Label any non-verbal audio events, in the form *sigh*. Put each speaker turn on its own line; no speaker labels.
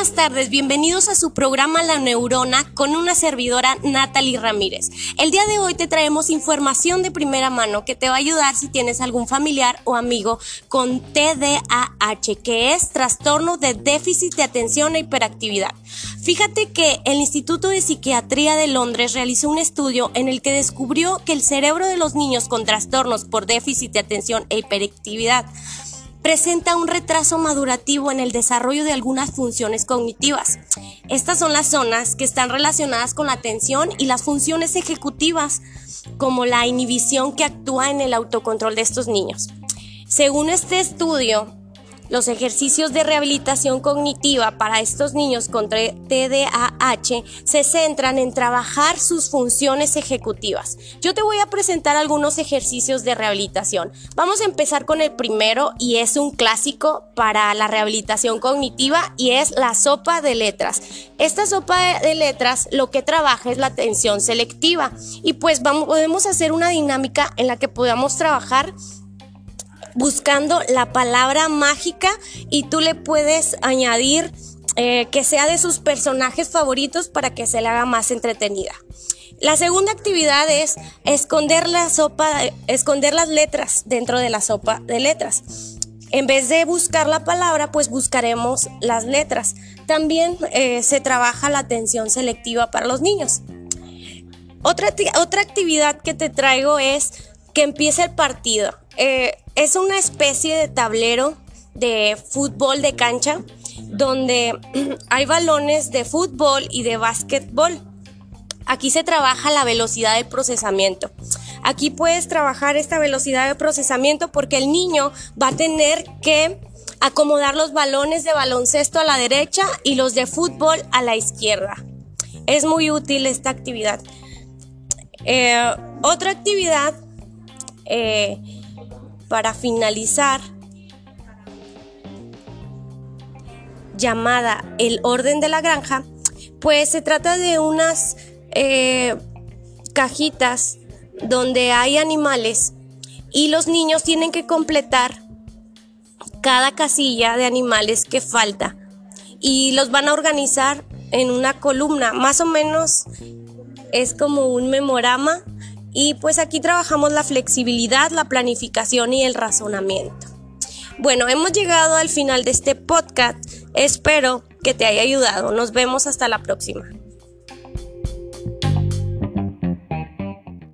buenas tardes, bienvenidos a su programa La Neurona con una servidora Natalie Ramírez. El día de hoy te traemos información de primera mano que te va a ayudar si tienes algún familiar o amigo con TDAH, que es trastorno de déficit de atención e hiperactividad. Fíjate que el Instituto de Psiquiatría de Londres realizó un estudio en el que descubrió que el cerebro de los niños con trastornos por déficit de atención e hiperactividad presenta un retraso madurativo en el desarrollo de algunas funciones cognitivas. Estas son las zonas que están relacionadas con la atención y las funciones ejecutivas, como la inhibición que actúa en el autocontrol de estos niños. Según este estudio, los ejercicios de rehabilitación cognitiva para estos niños con TDAH se centran en trabajar sus funciones ejecutivas. Yo te voy a presentar algunos ejercicios de rehabilitación. Vamos a empezar con el primero y es un clásico para la rehabilitación cognitiva y es la sopa de letras. Esta sopa de letras lo que trabaja es la atención selectiva y pues vamos, podemos hacer una dinámica en la que podamos trabajar buscando la palabra mágica y tú le puedes añadir eh, que sea de sus personajes favoritos para que se le haga más entretenida. La segunda actividad es esconder la sopa, esconder las letras dentro de la sopa de letras. En vez de buscar la palabra, pues buscaremos las letras. También eh, se trabaja la atención selectiva para los niños. Otra, otra actividad que te traigo es que empiece el partido. Eh, es una especie de tablero de fútbol de cancha donde *clears throat* hay balones de fútbol y de básquetbol. Aquí se trabaja la velocidad de procesamiento. Aquí puedes trabajar esta velocidad de procesamiento porque el niño va a tener que acomodar los balones de baloncesto a la derecha y los de fútbol a la izquierda. Es muy útil esta actividad. Eh, otra actividad eh, para finalizar, llamada el orden de la granja, pues se trata de unas eh, cajitas donde hay animales y los niños tienen que completar cada casilla de animales que falta y los van a organizar en una columna, más o menos es como un memorama y pues aquí trabajamos la flexibilidad, la planificación y el razonamiento. Bueno, hemos llegado al final de este podcast. Espero que te haya ayudado. Nos vemos hasta la próxima.